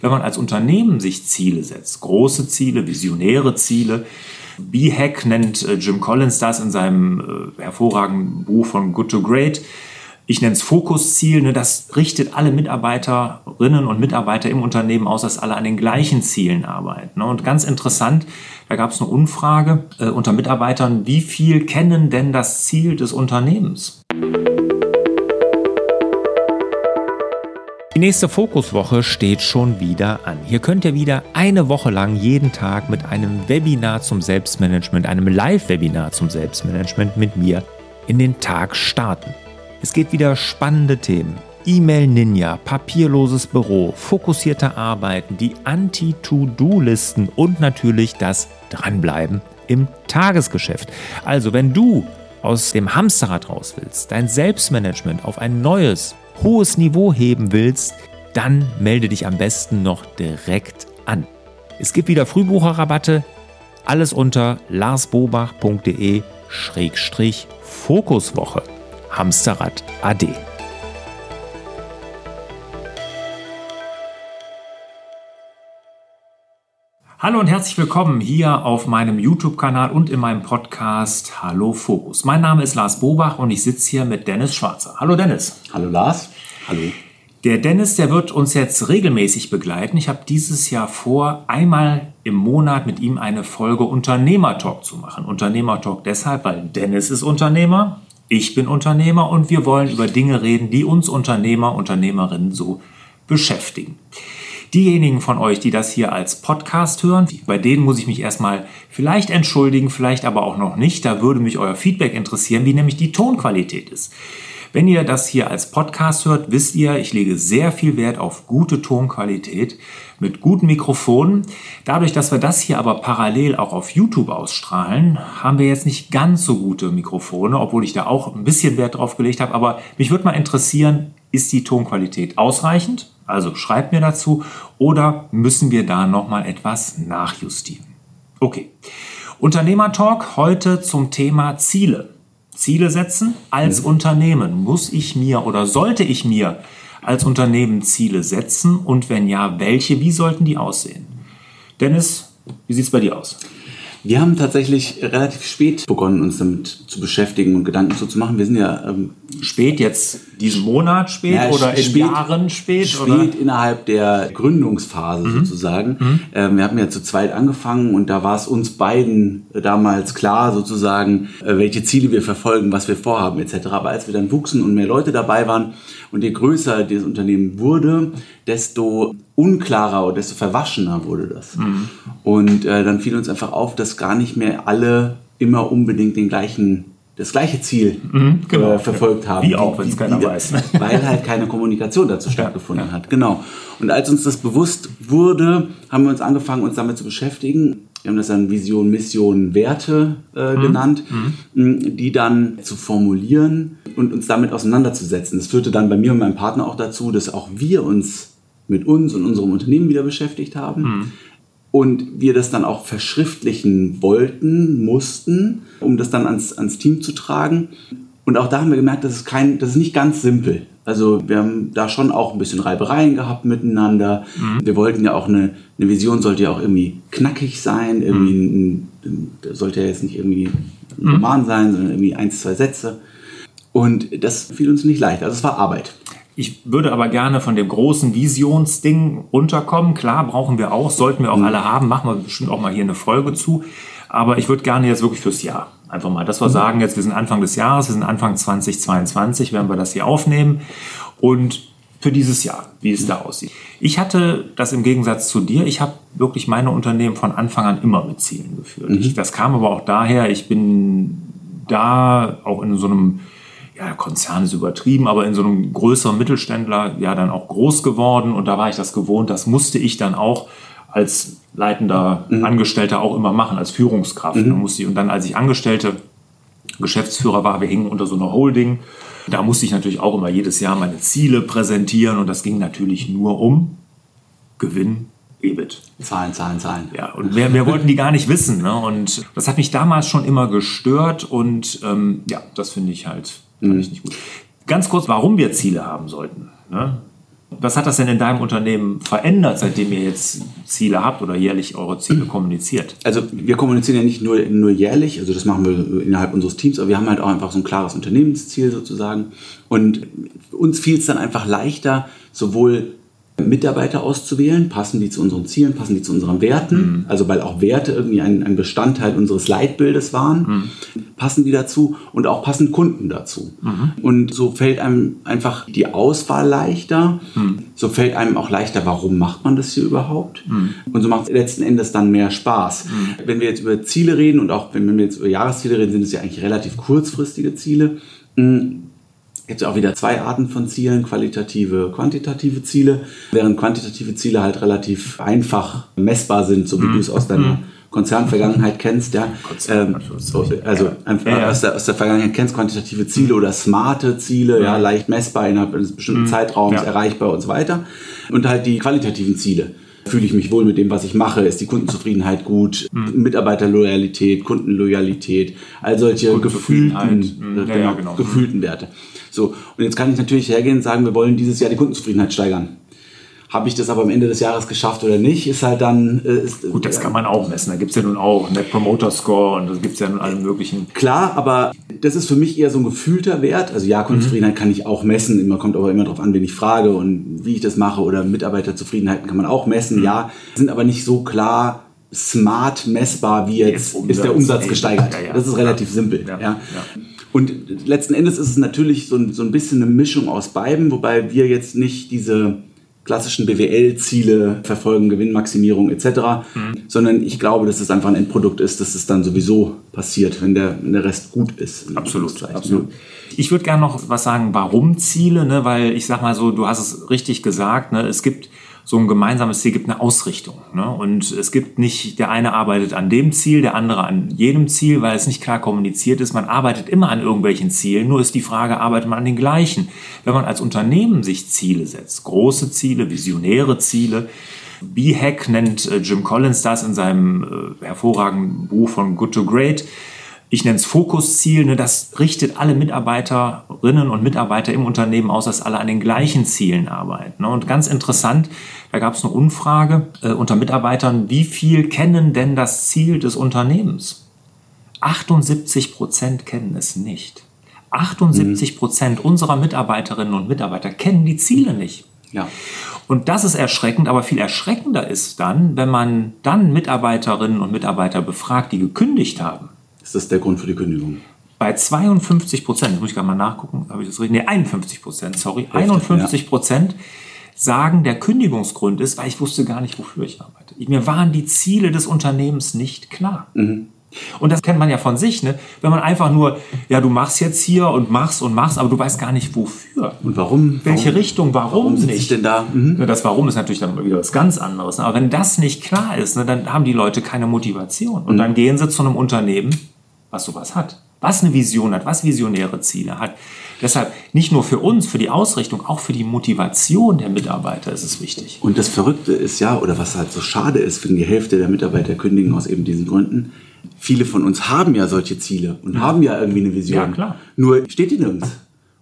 wenn man als Unternehmen sich Ziele setzt, große Ziele, visionäre Ziele, B-Hack nennt äh, Jim Collins das in seinem äh, hervorragenden Buch von Good to Great. Ich nenne es Fokusziel. Ne, das richtet alle Mitarbeiterinnen und Mitarbeiter im Unternehmen aus, dass alle an den gleichen Zielen arbeiten. Und ganz interessant, da gab es eine Umfrage äh, unter Mitarbeitern, wie viel kennen denn das Ziel des Unternehmens? Die nächste Fokuswoche steht schon wieder an. Hier könnt ihr wieder eine Woche lang jeden Tag mit einem Webinar zum Selbstmanagement, einem Live-Webinar zum Selbstmanagement mit mir in den Tag starten. Es geht wieder spannende Themen. E-Mail Ninja, papierloses Büro, fokussierte Arbeiten, die Anti-To-Do-Listen und natürlich das Dranbleiben im Tagesgeschäft. Also, wenn du aus dem Hamsterrad raus willst, dein Selbstmanagement auf ein neues, hohes Niveau heben willst, dann melde dich am besten noch direkt an. Es gibt wieder Frühbucherrabatte, alles unter larsbobach.de-fokuswoche. Hamsterrad AD. Hallo und herzlich willkommen hier auf meinem YouTube-Kanal und in meinem Podcast Hallo Fokus. Mein Name ist Lars Bobach und ich sitze hier mit Dennis Schwarzer. Hallo Dennis. Hallo Lars. Hallo. Der Dennis, der wird uns jetzt regelmäßig begleiten. Ich habe dieses Jahr vor, einmal im Monat mit ihm eine Folge Unternehmertalk zu machen. Unternehmertalk deshalb, weil Dennis ist Unternehmer, ich bin Unternehmer und wir wollen über Dinge reden, die uns Unternehmer, Unternehmerinnen so beschäftigen. Diejenigen von euch, die das hier als Podcast hören, bei denen muss ich mich erstmal vielleicht entschuldigen, vielleicht aber auch noch nicht. Da würde mich euer Feedback interessieren, wie nämlich die Tonqualität ist. Wenn ihr das hier als Podcast hört, wisst ihr, ich lege sehr viel Wert auf gute Tonqualität mit guten Mikrofonen. Dadurch, dass wir das hier aber parallel auch auf YouTube ausstrahlen, haben wir jetzt nicht ganz so gute Mikrofone, obwohl ich da auch ein bisschen Wert drauf gelegt habe. Aber mich würde mal interessieren, ist die Tonqualität ausreichend? Also schreibt mir dazu oder müssen wir da nochmal etwas nachjustieren? Okay. Unternehmertalk heute zum Thema Ziele. Ziele setzen als mhm. Unternehmen. Muss ich mir oder sollte ich mir als Unternehmen Ziele setzen und wenn ja, welche? Wie sollten die aussehen? Dennis, wie sieht es bei dir aus? Wir haben tatsächlich relativ spät begonnen, uns damit zu beschäftigen und Gedanken zu machen. Wir sind ja ähm, spät jetzt diesen Monat spät ja, oder in spät, Jahren spät? Spät oder? innerhalb der Gründungsphase mhm. sozusagen. Mhm. Ähm, wir haben ja zu zweit angefangen und da war es uns beiden damals klar sozusagen, äh, welche Ziele wir verfolgen, was wir vorhaben etc. Aber als wir dann wuchsen und mehr Leute dabei waren und je größer das Unternehmen wurde, desto unklarer oder desto verwaschener wurde das. Mhm. Und äh, dann fiel uns einfach auf, dass gar nicht mehr alle immer unbedingt den gleichen das gleiche Ziel mhm, genau. äh, verfolgt haben. Wie auch, wenn es keiner weiß. Weil halt keine Kommunikation dazu stattgefunden ja. hat. Genau. Und als uns das bewusst wurde, haben wir uns angefangen, uns damit zu beschäftigen. Wir haben das dann Vision, Mission, Werte äh, mhm. genannt, mhm. die dann zu formulieren und uns damit auseinanderzusetzen. Das führte dann bei mir und meinem Partner auch dazu, dass auch wir uns mit uns und unserem Unternehmen wieder beschäftigt haben. Mhm. Und wir das dann auch verschriftlichen wollten, mussten, um das dann ans, ans Team zu tragen. Und auch da haben wir gemerkt, das ist, kein, das ist nicht ganz simpel. Also wir haben da schon auch ein bisschen Reibereien gehabt miteinander. Mhm. Wir wollten ja auch eine, eine Vision sollte ja auch irgendwie knackig sein. Irgendwie mhm. ein, sollte ja jetzt nicht irgendwie ein mhm. Roman sein, sondern irgendwie ein, zwei Sätze. Und das fiel uns nicht leicht. Also es war Arbeit. Ich würde aber gerne von dem großen Visionsding runterkommen. Klar, brauchen wir auch, sollten wir auch mhm. alle haben, machen wir bestimmt auch mal hier eine Folge zu. Aber ich würde gerne jetzt wirklich fürs Jahr einfach mal, dass wir mhm. sagen, jetzt wir sind Anfang des Jahres, wir sind Anfang 2022, werden wir das hier aufnehmen. Und für dieses Jahr, wie es mhm. da aussieht. Ich hatte das im Gegensatz zu dir, ich habe wirklich meine Unternehmen von Anfang an immer mit Zielen geführt. Mhm. Ich, das kam aber auch daher, ich bin da auch in so einem ja, Konzern ist übertrieben, aber in so einem größeren Mittelständler ja dann auch groß geworden und da war ich das gewohnt. Das musste ich dann auch als leitender mhm. Angestellter auch immer machen, als Führungskraft. Mhm. musste ich, und dann, als ich Angestellte Geschäftsführer war, wir hingen unter so einer Holding. Da musste ich natürlich auch immer jedes Jahr meine Ziele präsentieren und das ging natürlich nur um Gewinn, EBIT. Zahlen, Zahlen, Zahlen. Ja, und wir, wir wollten die gar nicht wissen. Ne? Und das hat mich damals schon immer gestört und ähm, ja, das finde ich halt Fand ich nicht gut. Ganz kurz, warum wir Ziele haben sollten. Ne? Was hat das denn in deinem Unternehmen verändert, seitdem ihr jetzt Ziele habt oder jährlich eure Ziele kommuniziert? Also wir kommunizieren ja nicht nur, nur jährlich, also das machen wir innerhalb unseres Teams, aber wir haben halt auch einfach so ein klares Unternehmensziel sozusagen. Und uns fiel es dann einfach leichter, sowohl Mitarbeiter auszuwählen, passen die zu unseren Zielen, passen die zu unseren Werten, mhm. also weil auch Werte irgendwie ein, ein Bestandteil unseres Leitbildes waren, mhm. passen die dazu und auch passen Kunden dazu. Mhm. Und so fällt einem einfach die Auswahl leichter, mhm. so fällt einem auch leichter, warum macht man das hier überhaupt? Mhm. Und so macht es letzten Endes dann mehr Spaß. Mhm. Wenn wir jetzt über Ziele reden und auch wenn wir jetzt über Jahresziele reden, sind es ja eigentlich relativ kurzfristige Ziele gibt es auch wieder zwei Arten von Zielen, qualitative, quantitative Ziele, während quantitative Ziele halt relativ einfach messbar sind, so wie mhm. du es aus deiner mhm. Konzernvergangenheit kennst, ja. Ähm, also einfach ja, ja. Aus, der, aus der Vergangenheit kennst, quantitative Ziele oder smarte Ziele, ja, leicht messbar innerhalb eines bestimmten mhm. Zeitraums, erreichbar und so weiter. Und halt die qualitativen Ziele fühle ich mich wohl mit dem, was ich mache, ist die Kundenzufriedenheit gut, mhm. Mitarbeiterloyalität, Kundenloyalität, all solche gefühlten, mhm. ja, genau. gefühlten Werte. So, und jetzt kann ich natürlich hergehen und sagen, wir wollen dieses Jahr die Kundenzufriedenheit steigern. Habe ich das aber am Ende des Jahres geschafft oder nicht, ist halt dann. Äh, ist, Gut, das kann man auch messen. Da gibt es ja nun auch Net Promoter Score und da gibt es ja nun alle möglichen. Klar, aber das ist für mich eher so ein gefühlter Wert. Also ja, Kundenzufriedenheit mhm. kann ich auch messen. Man kommt aber immer darauf an, wen ich frage und wie ich das mache. Oder Mitarbeiterzufriedenheiten kann man auch messen, mhm. ja. Sind aber nicht so klar smart messbar, wie jetzt, jetzt ist der Umsatz gesteigert. Ja, ja. Das ist relativ simpel. Ja, und letzten Endes ist es natürlich so ein, so ein bisschen eine Mischung aus beiden, wobei wir jetzt nicht diese klassischen BWL-Ziele verfolgen, Gewinnmaximierung etc., mhm. sondern ich glaube, dass es einfach ein Endprodukt ist, dass es dann sowieso passiert, wenn der, wenn der Rest gut ist. Absolut, absolut. Ich würde gerne noch was sagen, warum Ziele, ne? weil ich sag mal so, du hast es richtig gesagt, ne? es gibt so ein gemeinsames Ziel gibt eine Ausrichtung. Ne? Und es gibt nicht, der eine arbeitet an dem Ziel, der andere an jedem Ziel, weil es nicht klar kommuniziert ist. Man arbeitet immer an irgendwelchen Zielen, nur ist die Frage, arbeitet man an den gleichen? Wenn man als Unternehmen sich Ziele setzt, große Ziele, visionäre Ziele, B-Hack nennt äh, Jim Collins das in seinem äh, hervorragenden Buch von Good to Great ich nenne es Fokusziel, ne, das richtet alle Mitarbeiterinnen und Mitarbeiter im Unternehmen aus, dass alle an den gleichen Zielen arbeiten. Ne. Und ganz interessant, da gab es eine Umfrage äh, unter Mitarbeitern, wie viel kennen denn das Ziel des Unternehmens? 78 Prozent kennen es nicht. 78 Prozent mhm. unserer Mitarbeiterinnen und Mitarbeiter kennen die Ziele nicht. Ja. Und das ist erschreckend, aber viel erschreckender ist dann, wenn man dann Mitarbeiterinnen und Mitarbeiter befragt, die gekündigt haben ist das der Grund für die Kündigung? Bei 52 Prozent, muss ich gerade mal nachgucken, habe ich das richtig? Nee, 51 Prozent, sorry. Heftig, 51 Prozent ja. sagen, der Kündigungsgrund ist, weil ich wusste gar nicht, wofür ich arbeite. Mir waren die Ziele des Unternehmens nicht klar. Mhm. Und das kennt man ja von sich, ne? Wenn man einfach nur, ja, du machst jetzt hier und machst und machst, aber du weißt gar nicht wofür. Und warum? Welche warum, Richtung, warum, warum nicht? denn da? Mhm. Das Warum ist natürlich dann wieder was ganz anderes. Aber wenn das nicht klar ist, ne, dann haben die Leute keine Motivation. Und mhm. dann gehen sie zu einem Unternehmen, was sowas hat, was eine Vision hat, was visionäre Ziele hat. Deshalb nicht nur für uns, für die Ausrichtung, auch für die Motivation der Mitarbeiter ist es wichtig. Und das Verrückte ist ja, oder was halt so schade ist, wenn die Hälfte der Mitarbeiter kündigen aus eben diesen Gründen, viele von uns haben ja solche Ziele und ja. haben ja irgendwie eine Vision. Ja, klar. Nur steht die nirgends.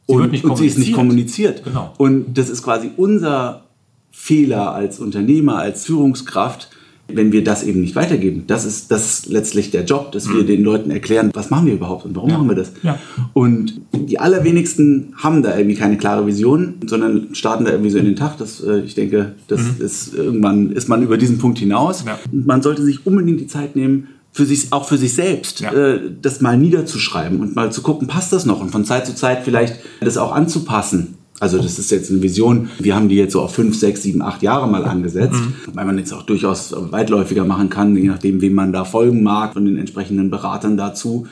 Sie und, und sie ist nicht kommuniziert. Genau. Und das ist quasi unser Fehler als Unternehmer, als Führungskraft, wenn wir das eben nicht weitergeben. Das ist, das ist letztlich der Job, dass wir mhm. den Leuten erklären, was machen wir überhaupt und warum ja. machen wir das. Ja. Und die allerwenigsten haben da irgendwie keine klare Vision, sondern starten da irgendwie so in den Tag. Das, äh, ich denke, das mhm. ist irgendwann ist man über diesen Punkt hinaus. Ja. Man sollte sich unbedingt die Zeit nehmen, für sich, auch für sich selbst, ja. äh, das mal niederzuschreiben und mal zu gucken, passt das noch und von Zeit zu Zeit vielleicht das auch anzupassen. Also das ist jetzt eine Vision. Wir haben die jetzt so auf fünf, sechs, sieben, acht Jahre mal angesetzt, mhm. weil man jetzt auch durchaus weitläufiger machen kann, je nachdem, wem man da folgen mag und den entsprechenden Beratern dazu.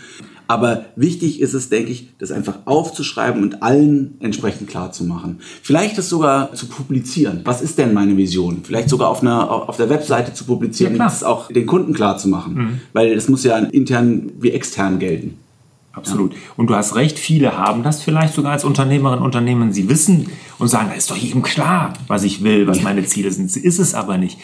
Aber wichtig ist es, denke ich, das einfach aufzuschreiben und allen entsprechend klar zu machen. Vielleicht das sogar zu publizieren. Was ist denn meine Vision? Vielleicht sogar auf, einer, auf der Webseite zu publizieren ja, und das auch den Kunden klar zu machen. Mhm. Weil es muss ja intern wie extern gelten. Absolut. Ja. Und du hast recht, viele haben das vielleicht sogar als Unternehmerin, Unternehmen. Sie wissen und sagen, da ist doch jedem klar, was ich will, was meine Ziele sind. Ist es aber nicht.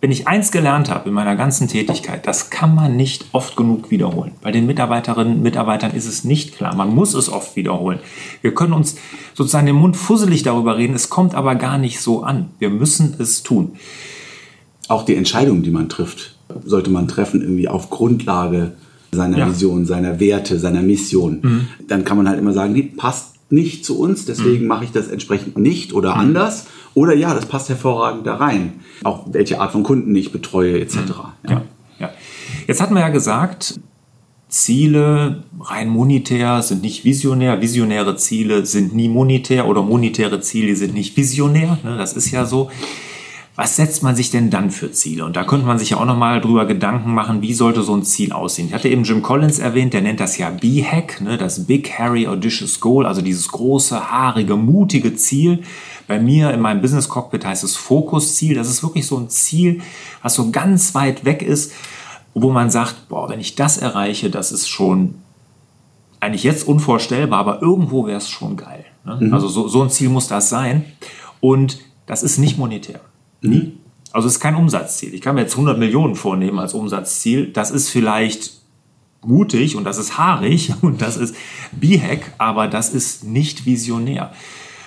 wenn ich eins gelernt habe in meiner ganzen Tätigkeit, das kann man nicht oft genug wiederholen. Bei den Mitarbeiterinnen und Mitarbeitern ist es nicht klar. Man muss es oft wiederholen. Wir können uns sozusagen den Mund fusselig darüber reden, es kommt aber gar nicht so an. Wir müssen es tun. Auch die Entscheidungen, die man trifft, sollte man treffen irgendwie auf Grundlage seiner ja. Vision, seiner Werte, seiner Mission. Mhm. Dann kann man halt immer sagen, die passt nicht zu uns, deswegen mhm. mache ich das entsprechend nicht oder mhm. anders. Oder ja, das passt hervorragend da rein. Auch welche Art von Kunden ich betreue, etc. Mhm. Ja. ja. Jetzt hatten wir ja gesagt, Ziele rein monetär sind nicht visionär, visionäre Ziele sind nie monetär oder monetäre Ziele sind nicht visionär. Ne, das ist ja so. Was setzt man sich denn dann für Ziele? Und da könnte man sich ja auch nochmal drüber Gedanken machen, wie sollte so ein Ziel aussehen. Ich hatte eben Jim Collins erwähnt, der nennt das ja B-Hack, ne, das Big Hairy Audacious Goal, also dieses große, haarige, mutige Ziel. Bei mir in meinem Business Cockpit heißt es Fokusziel. Das ist wirklich so ein Ziel, was so ganz weit weg ist, wo man sagt, boah, wenn ich das erreiche, das ist schon eigentlich jetzt unvorstellbar, aber irgendwo wäre es schon geil. Ne? Mhm. Also so, so ein Ziel muss das sein. Und das ist nicht monetär. Nie. Also es ist kein Umsatzziel. Ich kann mir jetzt 100 Millionen vornehmen als Umsatzziel. Das ist vielleicht mutig und das ist haarig und das ist B-Hack, aber das ist nicht visionär.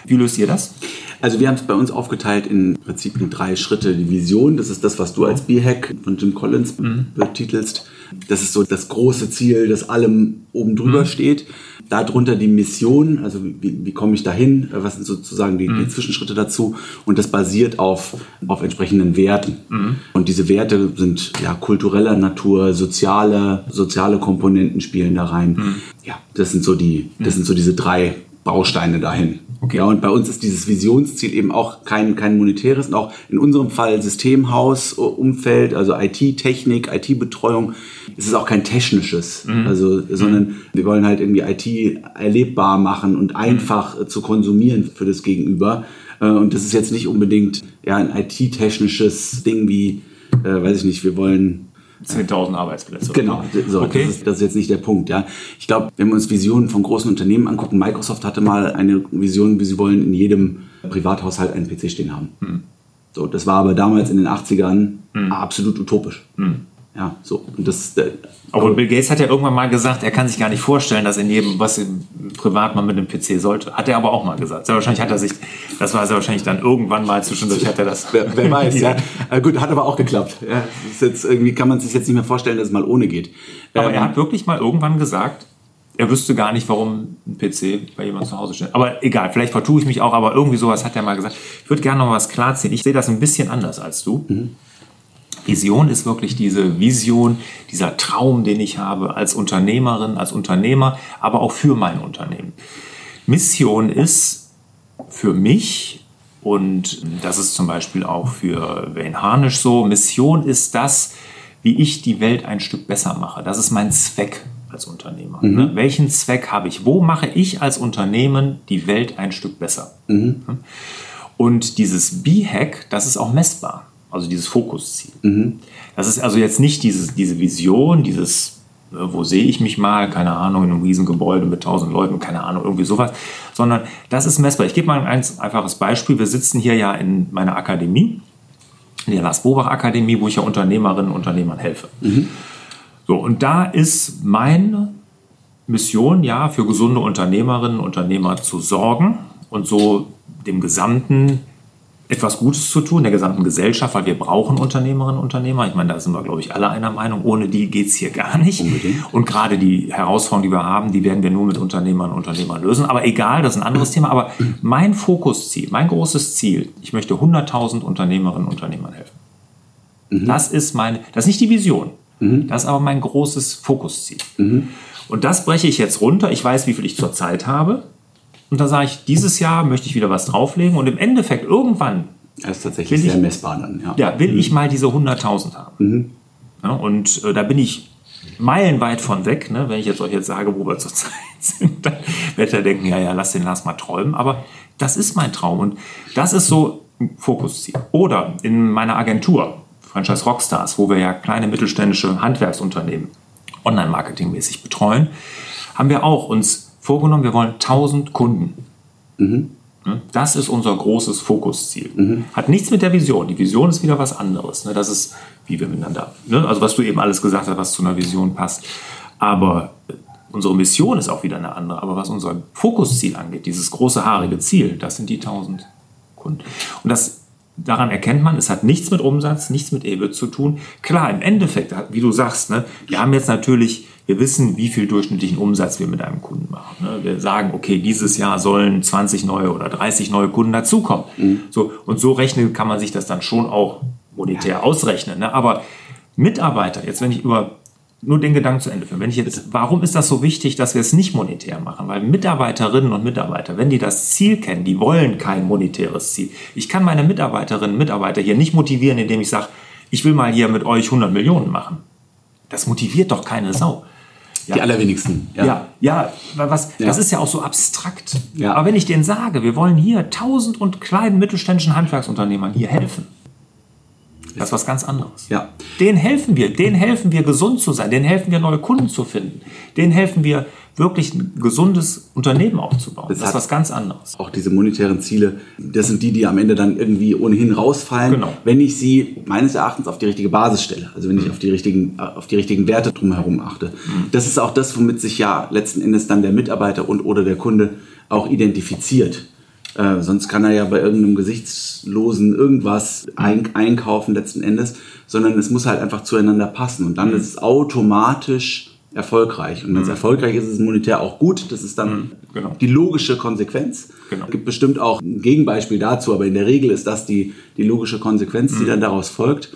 Wie löst ihr das? Also wir haben es bei uns aufgeteilt in Prinzip in drei Schritte. Die Vision, das ist das, was du als B-Hack von Jim Collins mhm. betitelst. Das ist so das große Ziel, das allem oben drüber mhm. steht. Darunter die Mission, also wie, wie komme ich dahin, was sind sozusagen die, mhm. die, Zwischenschritte dazu und das basiert auf, auf entsprechenden Werten. Mhm. Und diese Werte sind ja kultureller Natur, soziale, soziale Komponenten spielen da rein. Mhm. Ja, das sind so die, das mhm. sind so diese drei Bausteine dahin. Okay. Ja, und bei uns ist dieses Visionsziel eben auch kein, kein monetäres und auch in unserem Fall Systemhaus, Umfeld, also IT-Technik, IT-Betreuung. Es ist auch kein technisches, mhm. also, sondern mhm. wir wollen halt irgendwie IT erlebbar machen und einfach mhm. zu konsumieren für das Gegenüber. Äh, und das ist jetzt nicht unbedingt ja, ein IT-technisches Ding wie, äh, weiß ich nicht, wir wollen 10.000 Arbeitsplätze. Genau, so, okay. das, ist, das ist jetzt nicht der Punkt. Ja. Ich glaube, wenn wir uns Visionen von großen Unternehmen angucken, Microsoft hatte mal eine Vision, wie sie wollen in jedem Privathaushalt einen PC stehen haben. Hm. So, das war aber damals in den 80ern hm. absolut utopisch. Hm. Ja, so. Und das, äh, aber Bill Gates hat ja irgendwann mal gesagt, er kann sich gar nicht vorstellen, dass in jedem, was im privat man mit einem PC sollte. Hat er aber auch mal gesagt. Sehr wahrscheinlich hat er sich, das war sehr wahrscheinlich dann irgendwann mal zwischendurch hat er das. Wer, wer weiß, ja. ja. Gut, hat aber auch geklappt. Ja, ist jetzt, irgendwie kann man sich jetzt nicht mehr vorstellen, dass es mal ohne geht. Aber ähm, er hat wirklich mal irgendwann gesagt, er wüsste gar nicht, warum ein PC bei jemandem zu Hause steht. Aber egal, vielleicht vertue ich mich auch, aber irgendwie sowas hat er mal gesagt. Ich würde gerne noch was klarziehen. Ich sehe das ein bisschen anders als du. Mhm. Vision ist wirklich diese Vision, dieser Traum, den ich habe als Unternehmerin, als Unternehmer, aber auch für mein Unternehmen. Mission ist für mich, und das ist zum Beispiel auch für Wayne Harnisch so, Mission ist das, wie ich die Welt ein Stück besser mache. Das ist mein Zweck als Unternehmer. Mhm. Ne? Welchen Zweck habe ich? Wo mache ich als Unternehmen die Welt ein Stück besser? Mhm. Und dieses B-Hack, das ist auch messbar also dieses Fokusziel. Mhm. Das ist also jetzt nicht dieses, diese Vision, dieses, äh, wo sehe ich mich mal, keine Ahnung, in einem riesen Gebäude mit tausend Leuten, keine Ahnung, irgendwie sowas, sondern das ist messbar. Ich gebe mal ein einfaches Beispiel. Wir sitzen hier ja in meiner Akademie, in der Lars Bobach Akademie, wo ich ja Unternehmerinnen und Unternehmern helfe. Mhm. So, und da ist meine Mission, ja, für gesunde Unternehmerinnen und Unternehmer zu sorgen und so dem gesamten etwas Gutes zu tun, der gesamten Gesellschaft, weil wir brauchen Unternehmerinnen und Unternehmer. Ich meine, da sind wir, glaube ich, alle einer Meinung. Ohne die geht es hier gar nicht. Unbedingt. Und gerade die Herausforderungen, die wir haben, die werden wir nur mit Unternehmern und Unternehmern lösen. Aber egal, das ist ein anderes Thema. Aber mein Fokusziel, mein großes Ziel, ich möchte 100.000 Unternehmerinnen und Unternehmern helfen. Mhm. Das ist meine, das ist nicht die Vision. Mhm. Das ist aber mein großes Fokusziel. Mhm. Und das breche ich jetzt runter. Ich weiß, wie viel ich zurzeit habe. Und da sage ich, dieses Jahr möchte ich wieder was drauflegen und im Endeffekt irgendwann. Das ist tatsächlich sehr ich, messbar dann. Ja, ja will mhm. ich mal diese 100.000 haben. Mhm. Ja, und äh, da bin ich meilenweit von weg. Ne? Wenn ich jetzt euch jetzt sage, wo wir zurzeit sind, dann werdet ihr denken, ja, ja, lass den Lars mal träumen. Aber das ist mein Traum und das ist so ein Fokusziel. Oder in meiner Agentur, Franchise Rockstars, wo wir ja kleine mittelständische Handwerksunternehmen online-marketingmäßig betreuen, haben wir auch uns vorgenommen, wir wollen 1000 Kunden. Mhm. Ne? Das ist unser großes Fokusziel. Mhm. Hat nichts mit der Vision. Die Vision ist wieder was anderes. Ne? Das ist, wie wir miteinander, ne? also was du eben alles gesagt hast, was zu einer Vision passt. Aber äh, unsere Mission ist auch wieder eine andere. Aber was unser Fokusziel angeht, dieses große haarige Ziel, das sind die 1000 Kunden. Und das daran erkennt man, es hat nichts mit Umsatz, nichts mit EBIT zu tun. Klar, im Endeffekt, wie du sagst, ne, wir haben jetzt natürlich, wir wissen, wie viel durchschnittlichen Umsatz wir mit einem Kunden machen. Ne. Wir sagen, okay, dieses Jahr sollen 20 neue oder 30 neue Kunden dazukommen. Mhm. So, und so rechnen kann man sich das dann schon auch monetär ausrechnen. Ne. Aber Mitarbeiter, jetzt wenn ich über nur den Gedanken zu Ende führen. Wenn ich jetzt, warum ist das so wichtig, dass wir es nicht monetär machen? Weil Mitarbeiterinnen und Mitarbeiter, wenn die das Ziel kennen, die wollen kein monetäres Ziel. Ich kann meine Mitarbeiterinnen und Mitarbeiter hier nicht motivieren, indem ich sage, ich will mal hier mit euch 100 Millionen machen. Das motiviert doch keine Sau. Ja. Die allerwenigsten. Ja, ja, ja was, ja. das ist ja auch so abstrakt. Ja. Aber wenn ich denen sage, wir wollen hier tausend und kleinen mittelständischen Handwerksunternehmern hier helfen, das ist was ganz anderes. Ja. Denen helfen wir, denen helfen wir gesund zu sein, denen helfen wir neue Kunden zu finden, denen helfen wir wirklich ein gesundes Unternehmen aufzubauen. Das, das ist was ganz anderes. Auch diese monetären Ziele, das sind die, die am Ende dann irgendwie ohnehin rausfallen, genau. wenn ich sie meines Erachtens auf die richtige Basis stelle. Also wenn ich auf die richtigen, auf die richtigen Werte drumherum achte. Mhm. Das ist auch das, womit sich ja letzten Endes dann der Mitarbeiter und oder der Kunde auch identifiziert. Äh, sonst kann er ja bei irgendeinem gesichtslosen irgendwas ein, einkaufen letzten Endes, sondern es muss halt einfach zueinander passen und dann mhm. ist es automatisch erfolgreich. Und wenn es mhm. erfolgreich ist, ist es monetär auch gut. Das ist dann mhm. genau. die logische Konsequenz. Genau. Es gibt bestimmt auch ein Gegenbeispiel dazu, aber in der Regel ist das die, die logische Konsequenz, die mhm. dann daraus folgt.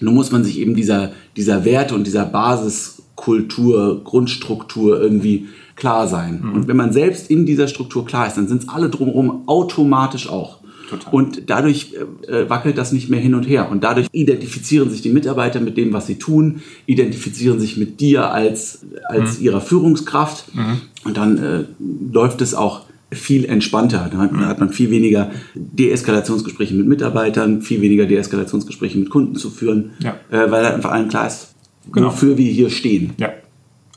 Nun muss man sich eben dieser, dieser Werte und dieser Basiskultur, Grundstruktur irgendwie klar sein. Mhm. Und wenn man selbst in dieser Struktur klar ist, dann sind es alle drumherum automatisch auch. Total. Und dadurch äh, wackelt das nicht mehr hin und her. Und dadurch identifizieren sich die Mitarbeiter mit dem, was sie tun, identifizieren sich mit dir als, als mhm. ihrer Führungskraft. Mhm. Und dann äh, läuft es auch viel entspannter. Da hat, mhm. hat, man viel weniger Deeskalationsgespräche mit Mitarbeitern, viel weniger Deeskalationsgespräche mit Kunden zu führen, ja. äh, weil einfach allen klar ist, genau. wofür wir hier stehen. Ja.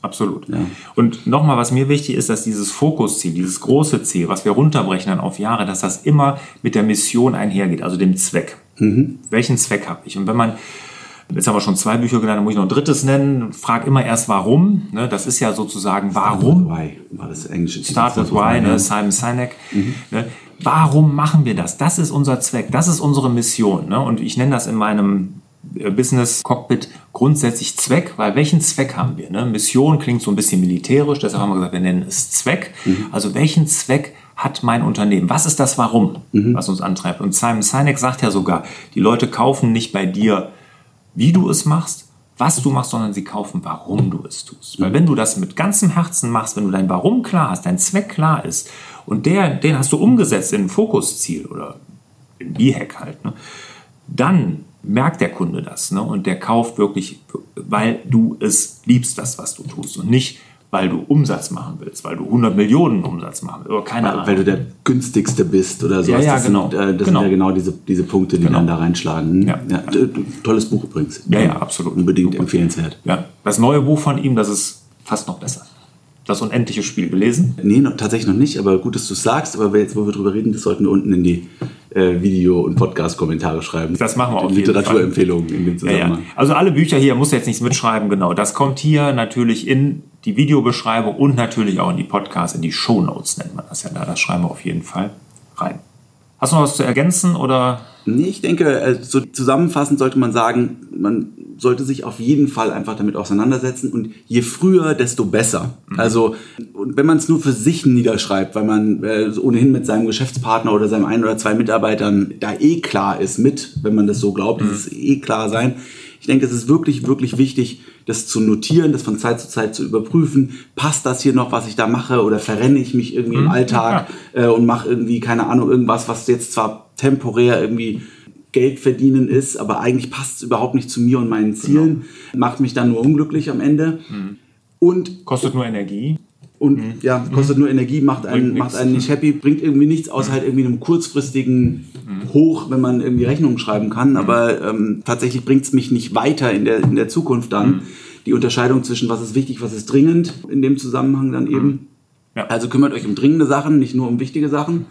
Absolut. Ja. Und nochmal, was mir wichtig ist, dass dieses Fokusziel, dieses große Ziel, was wir runterbrechen dann auf Jahre, dass das immer mit der Mission einhergeht, also dem Zweck. Mhm. Welchen Zweck habe ich? Und wenn man, jetzt haben wir schon zwei Bücher genannt, dann muss ich noch ein drittes nennen, frag immer erst warum. Ne? Das ist ja sozusagen warum. Start with why war das englische Start with why, ne? Simon Sinek. Mhm. Ne? Warum machen wir das? Das ist unser Zweck, das ist unsere Mission. Ne? Und ich nenne das in meinem Business Cockpit grundsätzlich Zweck, weil welchen Zweck haben wir? Ne? Mission klingt so ein bisschen militärisch, deshalb haben wir gesagt, wir nennen es Zweck. Mhm. Also welchen Zweck hat mein Unternehmen? Was ist das Warum, mhm. was uns antreibt? Und Simon Sinek sagt ja sogar, die Leute kaufen nicht bei dir, wie du es machst, was du machst, sondern sie kaufen, warum du es tust. Weil wenn du das mit ganzem Herzen machst, wenn du dein Warum klar hast, dein Zweck klar ist und der, den hast du umgesetzt in ein Fokusziel oder in E-Hack halt, ne, dann merkt der Kunde das ne? und der kauft wirklich, weil du es liebst, das, was du tust und nicht, weil du Umsatz machen willst, weil du 100 Millionen Umsatz machen willst, oder keine Ahnung. Weil du der günstigste bist oder so. Ja, ja, das genau. Sind, äh, das genau. sind ja genau diese, diese Punkte, die genau. dann da reinschlagen. Ja. ja. Tolles Buch übrigens. Ja, ja, absolut. Unbedingt Super. empfehlenswert. Ja. Das neue Buch von ihm, das ist fast noch besser das unendliche Spiel gelesen? Nee, noch, tatsächlich noch nicht, aber gut, dass du es sagst. Aber jetzt, wo wir drüber reden, das sollten wir unten in die äh, Video- und Podcast-Kommentare schreiben. Das machen wir auch. Literaturempfehlungen in dem Zusammenhang. Ja, ja. Also alle Bücher hier, muss jetzt nichts mitschreiben, genau. Das kommt hier natürlich in die Videobeschreibung und natürlich auch in die Podcasts, in die Shownotes nennt man das ja da. Das schreiben wir auf jeden Fall rein. Hast du noch was zu ergänzen oder? Nee, ich denke, äh, so zusammenfassend sollte man sagen, man sollte sich auf jeden Fall einfach damit auseinandersetzen und je früher, desto besser. Mhm. Also und wenn man es nur für sich niederschreibt, weil man äh, ohnehin mit seinem Geschäftspartner oder seinem ein oder zwei Mitarbeitern da eh klar ist mit, wenn man das so glaubt, mhm. dieses eh klar sein. Ich denke, es ist wirklich, wirklich wichtig, das zu notieren, das von Zeit zu Zeit zu überprüfen. Passt das hier noch, was ich da mache, oder verrenne ich mich irgendwie mhm. im Alltag ja. äh, und mache irgendwie, keine Ahnung, irgendwas, was jetzt zwar temporär irgendwie Geld verdienen ist, aber eigentlich passt es überhaupt nicht zu mir und meinen Zielen, genau. macht mich dann nur unglücklich am Ende. Mhm. Und kostet nur Energie. Und mhm. ja, kostet mhm. nur Energie, macht einen, macht einen nicht happy, bringt irgendwie nichts, außer halt irgendwie einem kurzfristigen mhm. Hoch, wenn man irgendwie Rechnungen schreiben kann. Mhm. Aber ähm, tatsächlich bringt es mich nicht weiter in der, in der Zukunft dann. Mhm. Die Unterscheidung zwischen was ist wichtig, was ist dringend in dem Zusammenhang dann eben. Ja. Also kümmert euch um dringende Sachen, nicht nur um wichtige Sachen.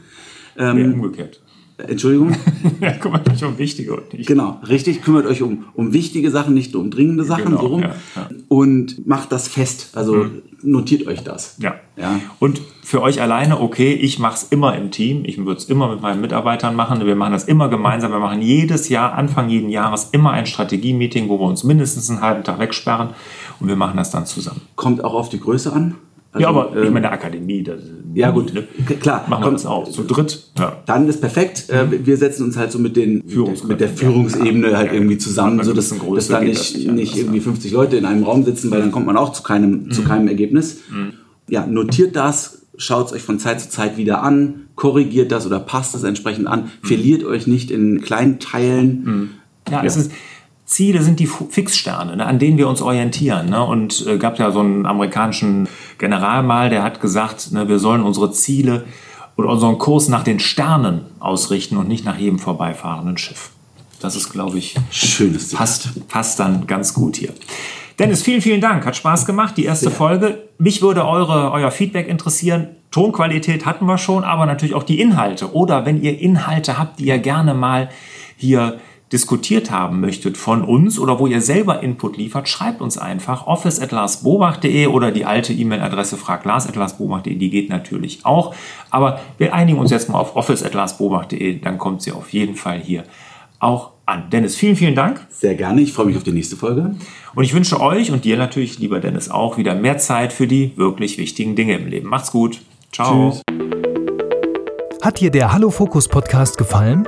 Ähm, nee, umgekehrt. Entschuldigung? ja, kümmert euch um wichtige und nicht. Genau, richtig. Kümmert euch um, um wichtige Sachen, nicht um dringende Sachen. Genau, so rum. Ja, ja. Und macht das fest. Also mhm. notiert euch das. Ja. ja. Und für euch alleine, okay, ich mache es immer im Team. Ich würde es immer mit meinen Mitarbeitern machen. Wir machen das immer gemeinsam. Wir machen jedes Jahr, Anfang jeden Jahres, immer ein Strategie-Meeting, wo wir uns mindestens einen halben Tag wegsperren. Und wir machen das dann zusammen. Kommt auch auf die Größe an. Also, ja, aber ähm, ich meine, Akademie, das, ja gut, ne? klar. Machen wir das auch, zu dritt. Ja. Dann ist perfekt. Mhm. Wir setzen uns halt so mit, den, mit der Führungsebene ja, halt ja, irgendwie zusammen, so dass, dass da nicht, nicht, nicht irgendwie 50 Leute in einem Raum sitzen, weil dann kommt man auch zu keinem, mhm. zu keinem Ergebnis. Mhm. Ja, notiert das, schaut es euch von Zeit zu Zeit wieder an, korrigiert das oder passt es entsprechend an, mhm. verliert euch nicht in kleinen Teilen. Mhm. Ja, es ist Ziele sind die Fixsterne, ne, an denen wir uns orientieren. Ne? Und äh, gab ja so einen amerikanischen General mal, der hat gesagt, ne, wir sollen unsere Ziele oder unseren Kurs nach den Sternen ausrichten und nicht nach jedem vorbeifahrenden Schiff. Das ist, glaube ich, schönes passt, passt dann ganz gut hier. Dennis, vielen, vielen Dank. Hat Spaß gemacht, die erste Sehr. Folge. Mich würde eure, euer Feedback interessieren. Tonqualität hatten wir schon, aber natürlich auch die Inhalte. Oder wenn ihr Inhalte habt, die ihr gerne mal hier diskutiert haben möchtet von uns oder wo ihr selber Input liefert, schreibt uns einfach office.larsbobach.de oder die alte E-Mail-Adresse fraglars.larsbobach.de, die geht natürlich auch. Aber wir einigen uns jetzt mal auf office.larsbobach.de, dann kommt sie auf jeden Fall hier auch an. Dennis, vielen, vielen Dank. Sehr gerne, ich freue mich auf die nächste Folge. Und ich wünsche euch und dir natürlich, lieber Dennis, auch wieder mehr Zeit für die wirklich wichtigen Dinge im Leben. Macht's gut. Ciao. Tschüss. Hat dir der Hallo Fokus Podcast gefallen?